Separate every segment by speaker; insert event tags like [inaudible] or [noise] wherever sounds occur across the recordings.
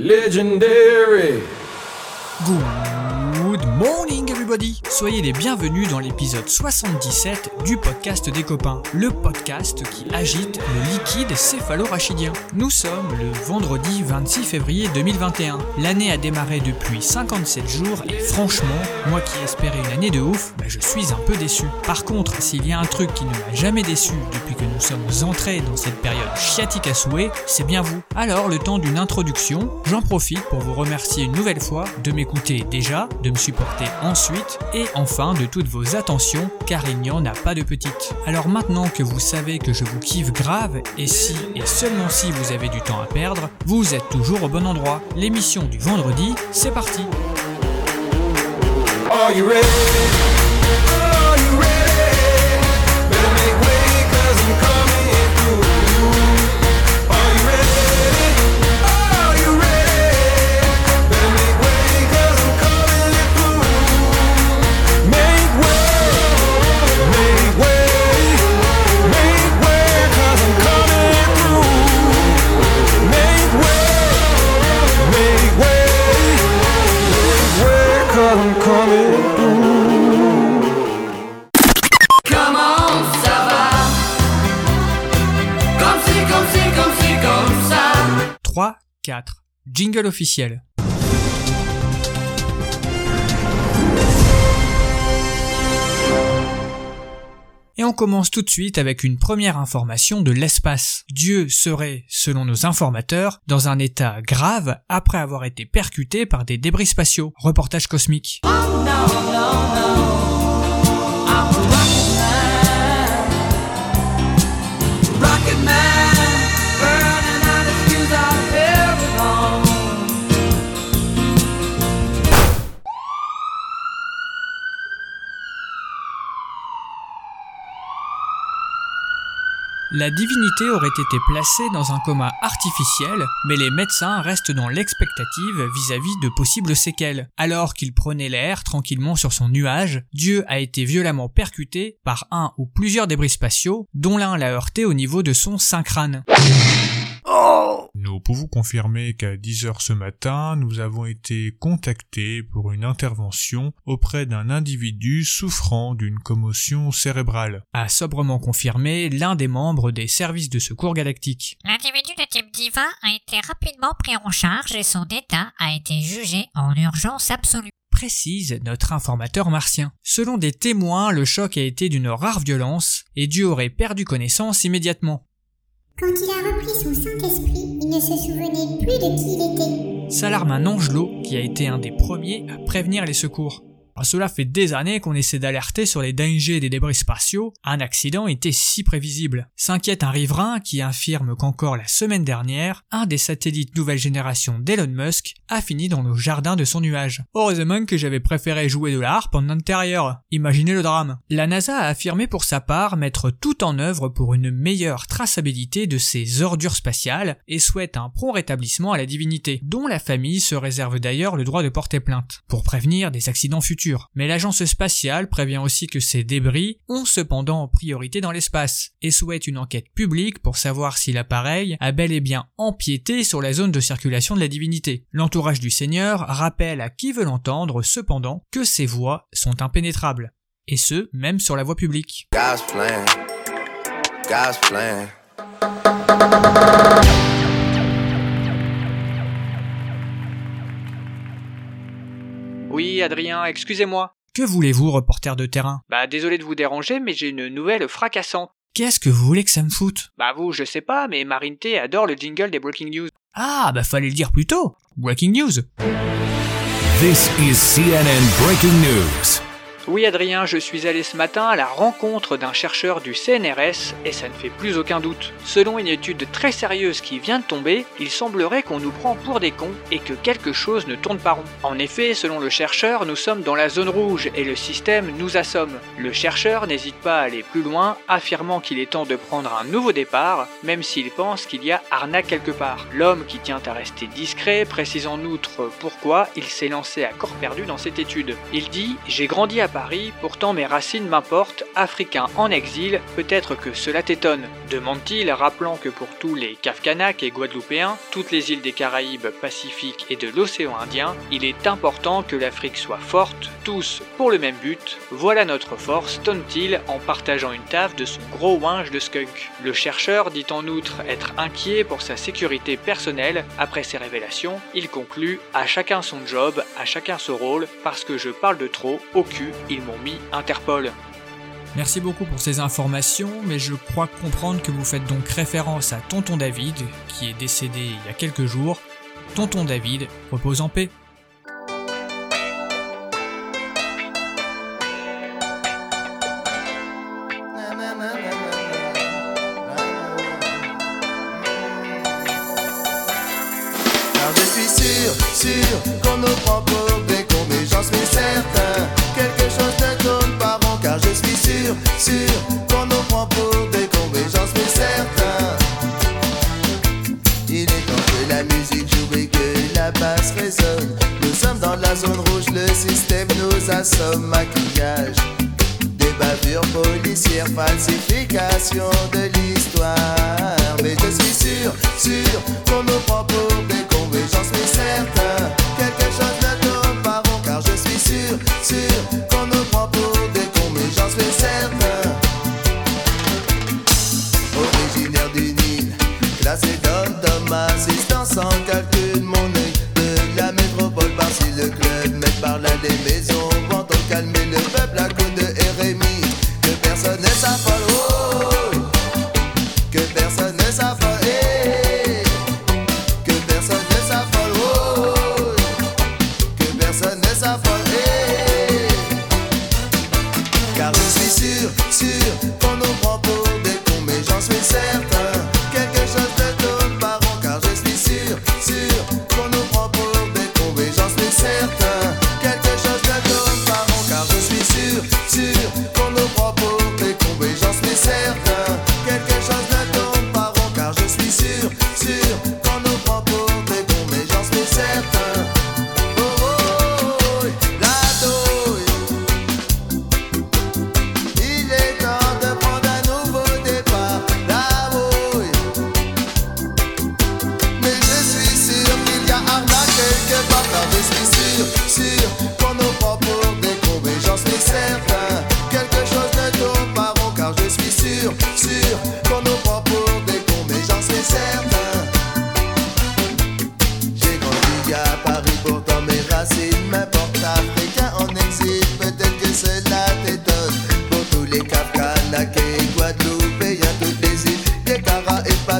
Speaker 1: Legendary.
Speaker 2: Good Soyez les bienvenus dans l'épisode 77 du podcast des copains, le podcast qui agite le liquide céphalorachidien. Nous sommes le vendredi 26 février 2021. L'année a démarré depuis 57 jours et franchement, moi qui espérais une année de ouf, bah, je suis un peu déçu. Par contre, s'il y a un truc qui ne m'a jamais déçu depuis que nous sommes entrés dans cette période chiatique à souhait, c'est bien vous. Alors, le temps d'une introduction, j'en profite pour vous remercier une nouvelle fois de m'écouter déjà, de me supporter ensuite et enfin de toutes vos attentions car il n'y en a pas de petites. Alors maintenant que vous savez que je vous kiffe grave et si et seulement si vous avez du temps à perdre, vous êtes toujours au bon endroit. L'émission du vendredi, c'est parti. 4. Jingle officiel. Et on commence tout de suite avec une première information de l'espace. Dieu serait, selon nos informateurs, dans un état grave après avoir été percuté par des débris spatiaux. Reportage cosmique.
Speaker 3: Rocket
Speaker 2: La divinité aurait été placée dans un coma artificiel, mais les médecins restent dans l'expectative vis-à-vis de possibles séquelles. Alors qu'il prenait l'air tranquillement sur son nuage, Dieu a été violemment percuté par un ou plusieurs débris spatiaux, dont l'un l'a heurté au niveau de son synchrane.
Speaker 4: Nous pouvons confirmer qu'à 10h ce matin, nous avons été contactés pour une intervention auprès d'un individu souffrant d'une commotion cérébrale.
Speaker 2: A sobrement confirmé l'un des membres des services de secours galactiques.
Speaker 5: L'individu de type divin a été rapidement pris en charge et son état a été jugé en urgence absolue.
Speaker 2: précise notre informateur martien. Selon des témoins, le choc a été d'une rare violence et Dieu aurait perdu connaissance immédiatement.
Speaker 6: Quand il a repris son Saint-Esprit, il ne se souvenait plus de qui il était.
Speaker 2: S'alarme un Angelot qui a été un des premiers à prévenir les secours. Ah, cela fait des années qu'on essaie d'alerter sur les dangers des débris spatiaux, un accident était si prévisible. S'inquiète un riverain qui affirme qu'encore la semaine dernière, un des satellites nouvelle génération d'Elon Musk a fini dans le jardin de son nuage. Heureusement que j'avais préféré jouer de la harpe en intérieur. Imaginez le drame. La NASA a affirmé pour sa part mettre tout en œuvre pour une meilleure traçabilité de ces ordures spatiales et souhaite un prompt rétablissement à la divinité, dont la famille se réserve d'ailleurs le droit de porter plainte, pour prévenir des accidents futurs. Mais l'agence spatiale prévient aussi que ces débris ont cependant priorité dans l'espace, et souhaite une enquête publique pour savoir si l'appareil a bel et bien empiété sur la zone de circulation de la divinité. L'entourage du Seigneur rappelle à qui veut l'entendre cependant que ces voies sont impénétrables, et ce, même sur la voie publique.
Speaker 7: Oui, Adrien, excusez-moi.
Speaker 2: Que voulez-vous, reporter de terrain?
Speaker 7: Bah désolé de vous déranger, mais j'ai une nouvelle fracassante.
Speaker 2: Qu'est-ce que vous voulez que ça me foute?
Speaker 7: Bah vous, je sais pas, mais Marine T adore le jingle des Breaking News.
Speaker 2: Ah, bah fallait le dire plus tôt Breaking news
Speaker 8: This is CNN Breaking News.
Speaker 7: Oui, Adrien, je suis allé ce matin à la rencontre d'un chercheur du CNRS et ça ne fait plus aucun doute. Selon une étude très sérieuse qui vient de tomber, il semblerait qu'on nous prend pour des cons et que quelque chose ne tourne pas rond. En effet, selon le chercheur, nous sommes dans la zone rouge et le système nous assomme. Le chercheur n'hésite pas à aller plus loin, affirmant qu'il est temps de prendre un nouveau départ, même s'il pense qu'il y a arnaque quelque part. L'homme qui tient à rester discret précise en outre pourquoi il s'est lancé à corps perdu dans cette étude. Il dit J'ai grandi à Paris Pourtant mes racines m'importent, africain en exil, peut-être que cela t'étonne. Demande-t-il, rappelant que pour tous les Kafkanak et Guadeloupéens, toutes les îles des Caraïbes, Pacifique et de l'océan Indien, il est important que l'Afrique soit forte, tous pour le même but. Voilà notre force, tonne-t-il en partageant une taf de son gros winge de skunk. Le chercheur dit en outre être inquiet pour sa sécurité personnelle. Après ces révélations, il conclut à chacun son job, à chacun son rôle, parce que je parle de trop, au cul, ils m'ont mis Interpol.
Speaker 2: Merci beaucoup pour ces informations, mais je crois comprendre que vous faites donc référence à Tonton David, qui est décédé il y a quelques jours. Tonton David repose en paix.
Speaker 9: Car je suis sûr, sûr qu'on nous prend pour des cons, mais j'en suis certain. Qu'on nous prend pour des mais j'en suis certain. Il est temps que la musique joue et que la basse résonne. Nous sommes dans la zone rouge, le système nous assomme. Maquillage, des bavures policières, falsification de l'histoire. Mais je suis sûr, sûr qu'on nous prend pour des mais j'en suis certain. Quelque chose ne tourne pas rond, car je suis sûr, sûr d'homme, assistant sans calcul, mon œil de la métropole par-ci le club, mais par là des maisons, vont calmer le peuple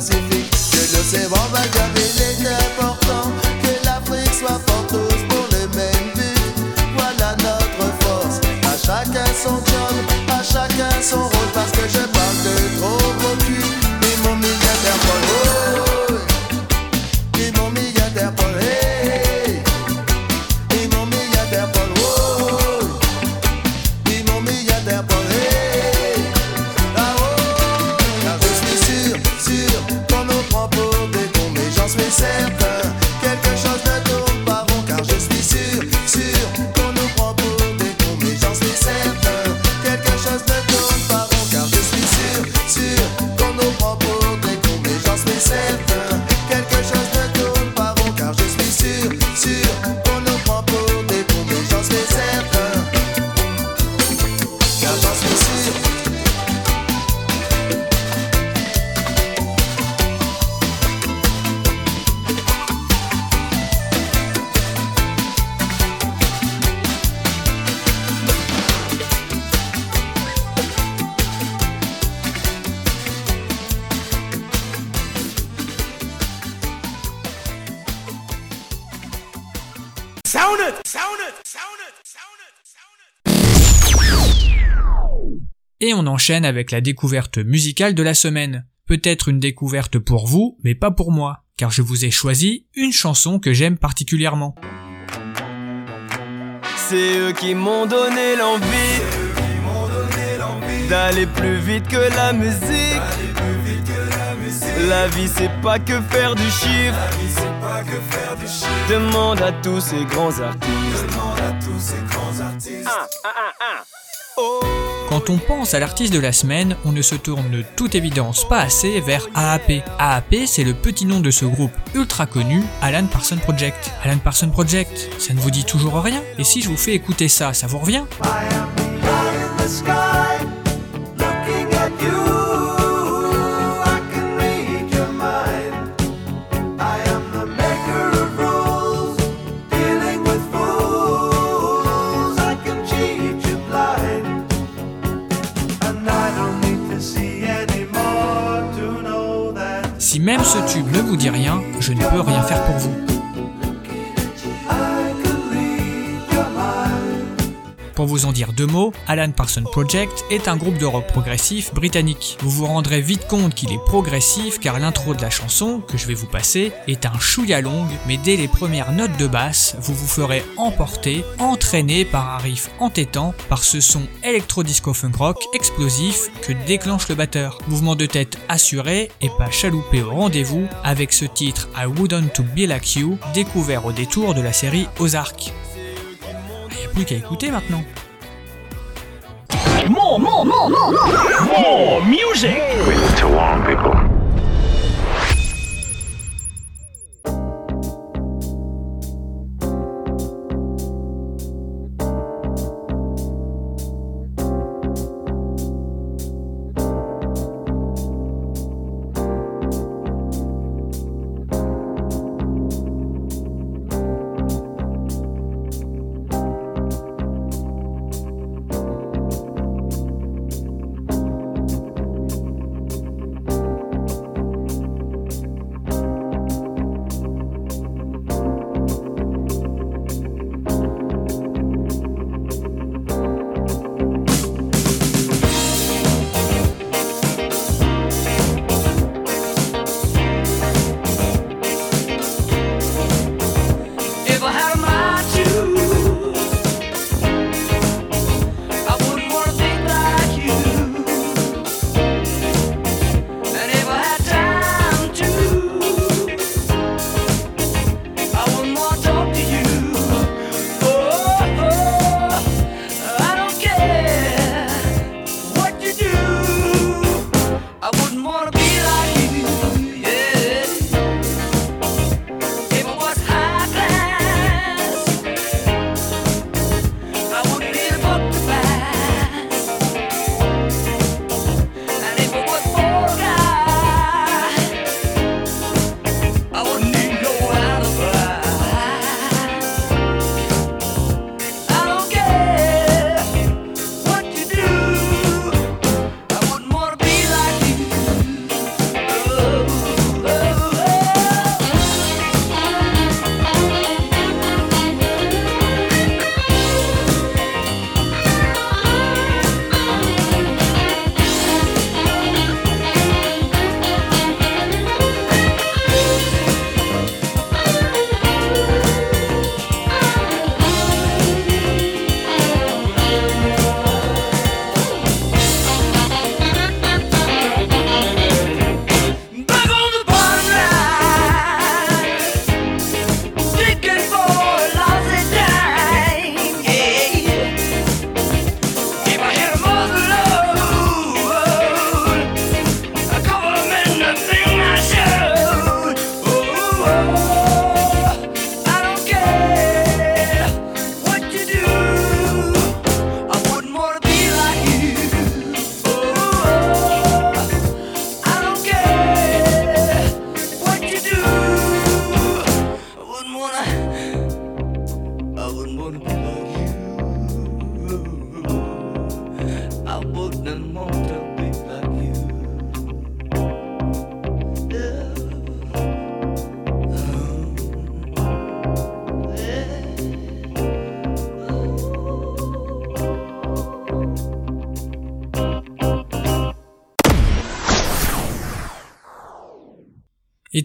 Speaker 9: Caraïbes Pacifiques, que l'océan va dire
Speaker 2: Et on enchaîne avec la découverte musicale de la semaine. Peut-être une découverte pour vous, mais pas pour moi, car je vous ai choisi une chanson que j'aime particulièrement.
Speaker 10: C'est eux qui m'ont donné l'envie d'aller plus vite que la musique. La vie c'est pas que faire du chiffre. Demande à tous ces grands artistes.
Speaker 1: Demande à tous ces grands artistes.
Speaker 10: Ah, ah, ah, ah.
Speaker 2: Quand on pense à l'artiste de la semaine, on ne se tourne de toute évidence pas assez vers AAP. AAP, c'est le petit nom de ce groupe ultra connu, Alan Parson Project. Alan Parson Project, ça ne vous dit toujours rien Et si je vous fais écouter ça, ça vous revient? Ce tube ne vous dit rien, je ne peux rien faire pour vous. Pour vous en dire deux mots, Alan Parson Project est un groupe de rock progressif britannique. Vous vous rendrez vite compte qu'il est progressif car l'intro de la chanson, que je vais vous passer, est un chouïa longue, mais dès les premières notes de basse, vous vous ferez emporter, entraîner par un riff entêtant, par ce son électro-disco funk rock explosif que déclenche le batteur. Mouvement de tête assuré et pas chaloupé au rendez-vous avec ce titre I Wouldn't to Be Like You, découvert au détour de la série Ozark. Plus qu'à écouter maintenant.
Speaker 1: More, more, more, more, more, more music.
Speaker 11: to warn people.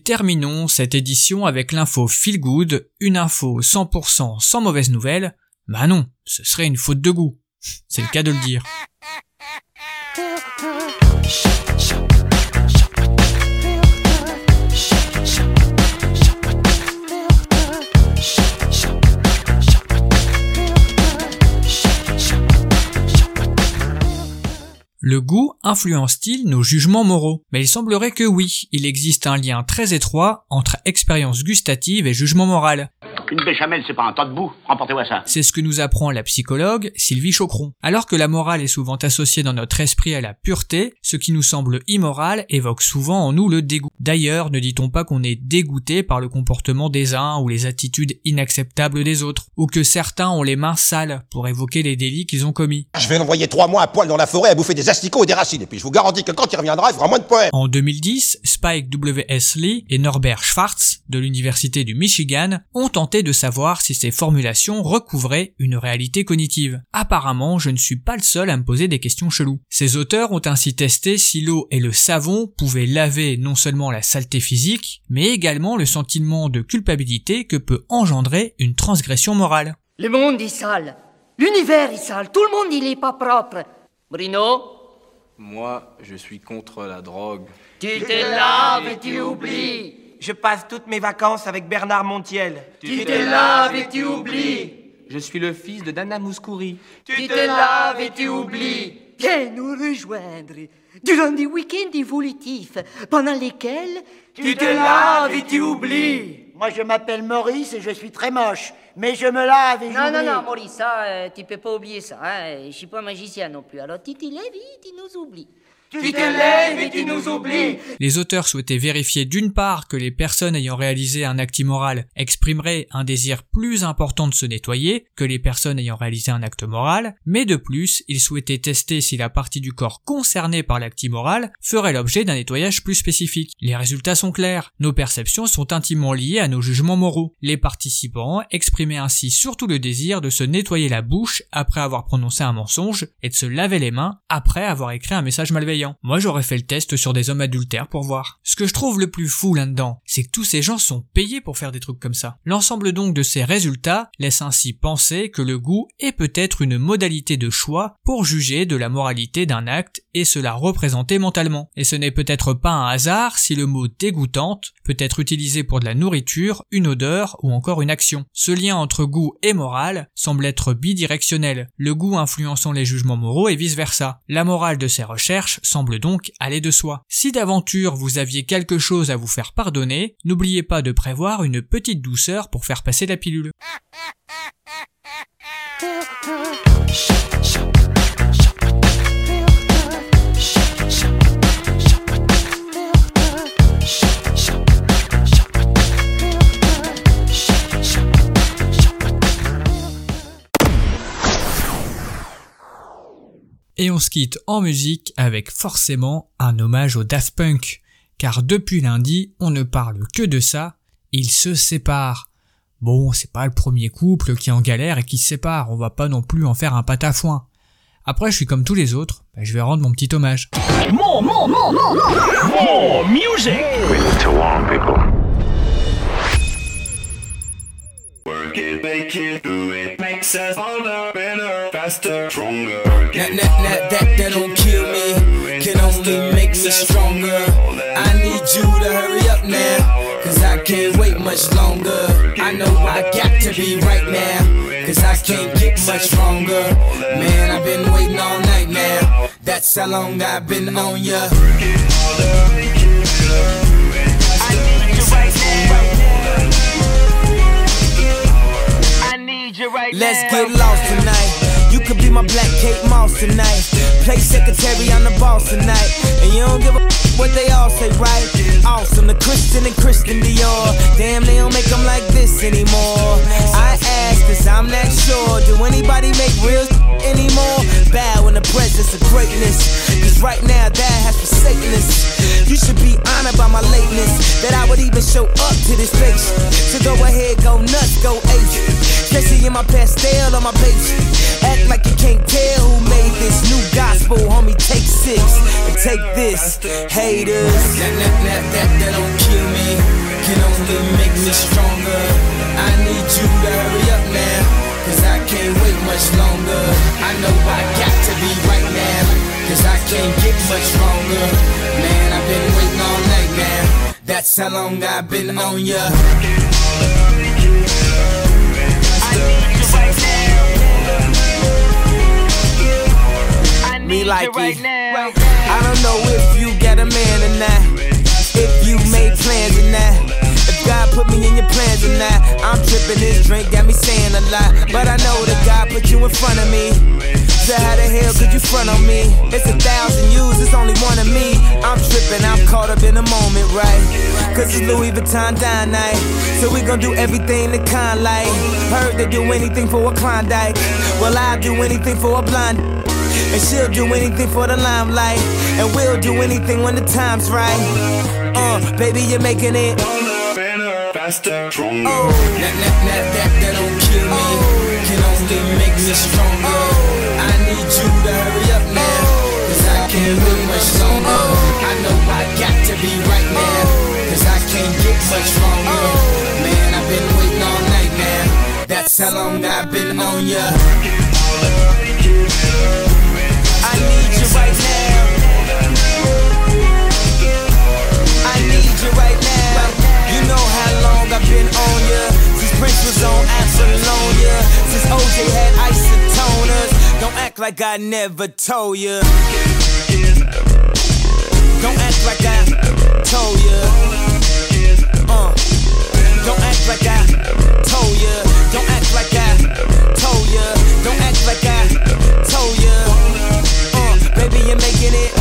Speaker 2: Terminons cette édition avec l'info feel good, une info 100% sans mauvaise nouvelle. Bah non, ce serait une faute de goût. C'est le cas de le dire. [laughs] Le goût influence-t-il nos jugements moraux? Mais il semblerait que oui, il existe un lien très étroit entre expérience gustative et jugement moral.
Speaker 11: Une béchamel, c'est pas un tas de boue. Remportez-moi ça.
Speaker 2: C'est ce que nous apprend la psychologue Sylvie Chocron. Alors que la morale est souvent associée dans notre esprit à la pureté, ce qui nous semble immoral évoque souvent en nous le dégoût. D'ailleurs, ne dit-on pas qu'on est dégoûté par le comportement des uns ou les attitudes inacceptables des autres, ou que certains ont les mains sales pour évoquer les délits qu'ils ont commis?
Speaker 12: Je vais l'envoyer trois mois à poil dans la forêt à bouffer des asticots et des racines, et puis je vous garantis que quand il reviendra, il fera moins de poèmes.
Speaker 2: En 2010, Spike W.S. Lee et Norbert Schwartz, de l'Université du Michigan, ont tenté de savoir si ces formulations recouvraient une réalité cognitive. Apparemment, je ne suis pas le seul à me poser des questions cheloues. Ces auteurs ont ainsi testé si l'eau et le savon pouvaient laver non seulement la saleté physique, mais également le sentiment de culpabilité que peut engendrer une transgression morale.
Speaker 13: Le monde est sale. L'univers est sale. Tout le monde, il est pas propre. Bruno
Speaker 14: Moi, je suis contre la drogue.
Speaker 13: Tu te laves et tu oublies.
Speaker 15: Je passe toutes mes vacances avec Bernard Montiel.
Speaker 13: Tu te laves et tu oublies.
Speaker 15: Je suis le fils de Dana Mouskouri.
Speaker 13: Tu te laves et tu oublies. Viens nous rejoindre durant des week-ends évolutifs pendant lesquels tu te laves et tu oublies.
Speaker 16: Moi, je m'appelle Maurice et je suis très moche. Mais je me lave et
Speaker 13: Non, non, non, Maurice, ça, euh, tu peux pas oublier ça. Hein? Je suis pas magicien non plus. Alors, lèves et tu nous oublies.
Speaker 2: Les auteurs souhaitaient vérifier d'une part que les personnes ayant réalisé un acte immoral exprimeraient un désir plus important de se nettoyer que les personnes ayant réalisé un acte moral, mais de plus, ils souhaitaient tester si la partie du corps concernée par l'acte immoral ferait l'objet d'un nettoyage plus spécifique. Les résultats sont clairs. Nos perceptions sont intimement liées à nos jugements moraux. Les participants exprimaient ainsi surtout le désir de se nettoyer la bouche après avoir prononcé un mensonge et de se laver les mains après avoir écrit un message malveillant. Moi j'aurais fait le test sur des hommes adultères pour voir. Ce que je trouve le plus fou là-dedans, c'est que tous ces gens sont payés pour faire des trucs comme ça. L'ensemble donc de ces résultats laisse ainsi penser que le goût est peut-être une modalité de choix pour juger de la moralité d'un acte et se la représenter mentalement. Et ce n'est peut-être pas un hasard si le mot dégoûtante peut être utilisé pour de la nourriture, une odeur ou encore une action. Ce lien entre goût et morale semble être bidirectionnel, le goût influençant les jugements moraux et vice-versa. La morale de ces recherches semble donc aller de soi. Si d'aventure vous aviez quelque chose à vous faire pardonner, n'oubliez pas de prévoir une petite douceur pour faire passer la pilule. Et on se quitte en musique avec forcément un hommage au Daft Punk, car depuis lundi, on ne parle que de ça, ils se séparent. Bon, c'est pas le premier couple qui est en galère et qui se sépare, on va pas non plus en faire un patafoin. Après, je suis comme tous les autres, bah, je vais rendre mon petit hommage.
Speaker 1: More, more, more, more, more. More music.
Speaker 17: It, make it, do it, makes us harder, better, faster, stronger.
Speaker 10: That, that, that, that, that don't kill me, can only make me stronger. I need you to hurry up now, cause I can't wait much longer. I know I got to be right now, cause I can't get much stronger. Man, I've been waiting all night now, that's how long I've been on ya. Let's get lost tonight. You could be my black Kate Moss tonight. Play secretary, I'm the boss tonight. And you don't give a what they all say, right? Awesome, the Christian and Christian Dior. Damn, they don't make them like this anymore. I ask, cause I'm not sure. Do anybody make real anymore? Bow in the presence of greatness. Cause right now, that has forsaken us. You should be honored by my lateness. That I would even show up to this place. So go ahead, go nuts, go ape. Especially in my pastel on my page. Act like you can't tell who made this new gospel, homie. Take six and take this, haters. That, that, that, that, that don't kill me, can only make me stronger. I need you to hurry up now, cause I can't wait much longer. I know I can't get much stronger. Man, I've been waiting all night now. That's how long I've been on ya. Me like it. I don't know if you got a man or not. If you made plans or not. If God put me in your plans or not. I'm tripping, this drink got me saying a lot. But I know that God put you in front of me. So how the hell could you front on me? It's a thousand yous, it's only one of me. I'm tripping, I'm caught up in the moment, right? Cause it's Louis Vuitton dine night. So we gon' do everything the kind like. Heard they do anything for a Klondike. Well, I'll do anything for a blonde. [laughs] And she'll do anything for the limelight. And we'll do anything when the time's right. Uh, baby, you're making it.
Speaker 17: Better, faster, stronger.
Speaker 10: Oh, that, that, that, that, that don't kill me. Can only make me stronger. Can't wait much longer. I know I got to be right now. Cause I can't get much longer. Man, I've been waiting all night now. That's how long I've been on ya. I need you right now. I need you right now. You know how long I've been on ya. Since Prince was on Apollonia. Since OJ had isotoners. Don't act like I never told ya. Don't act like I told ya. Uh. Don't act like I told ya. Don't act like I told ya. Don't act like I told ya. Uh, baby, you're making it.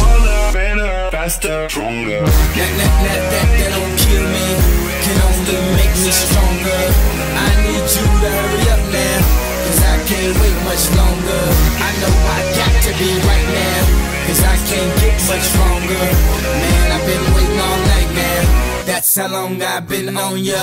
Speaker 17: Better, faster, stronger.
Speaker 10: That, that, that, that, that don't kill me. Can only make me stronger. I need you to hurry up now. Cause I can't wait much longer. I know I got to be right now. Cause I can't get much stronger. Man, I've been waiting all night now. That's how long I've been on ya.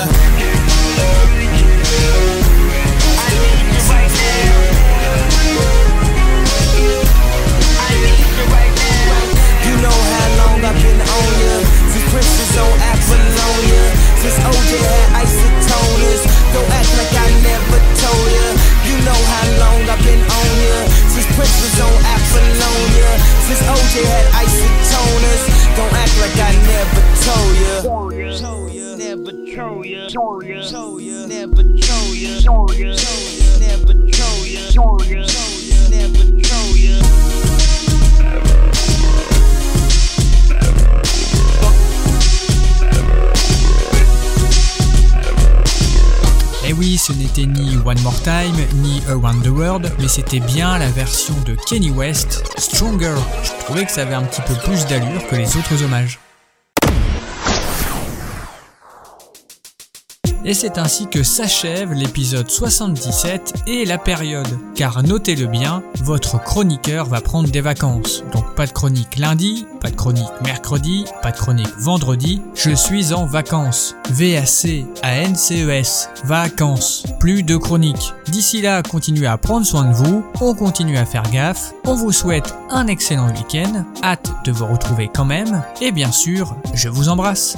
Speaker 2: Eh oui, ce n'était ni One More Time, ni Around the World, mais c'était bien la version de Kenny West, Stronger. Je trouvais que ça avait un petit peu plus d'allure que les autres hommages. Et c'est ainsi que s'achève l'épisode 77 et la période. Car notez-le bien, votre chroniqueur va prendre des vacances. Donc pas de chronique lundi, pas de chronique mercredi, pas de chronique vendredi. Je suis en vacances. V-A-C-A-N-C-E-S. Vacances. Plus de chronique. D'ici là, continuez à prendre soin de vous. On continue à faire gaffe. On vous souhaite un excellent week-end. Hâte de vous retrouver quand même. Et bien sûr, je vous embrasse.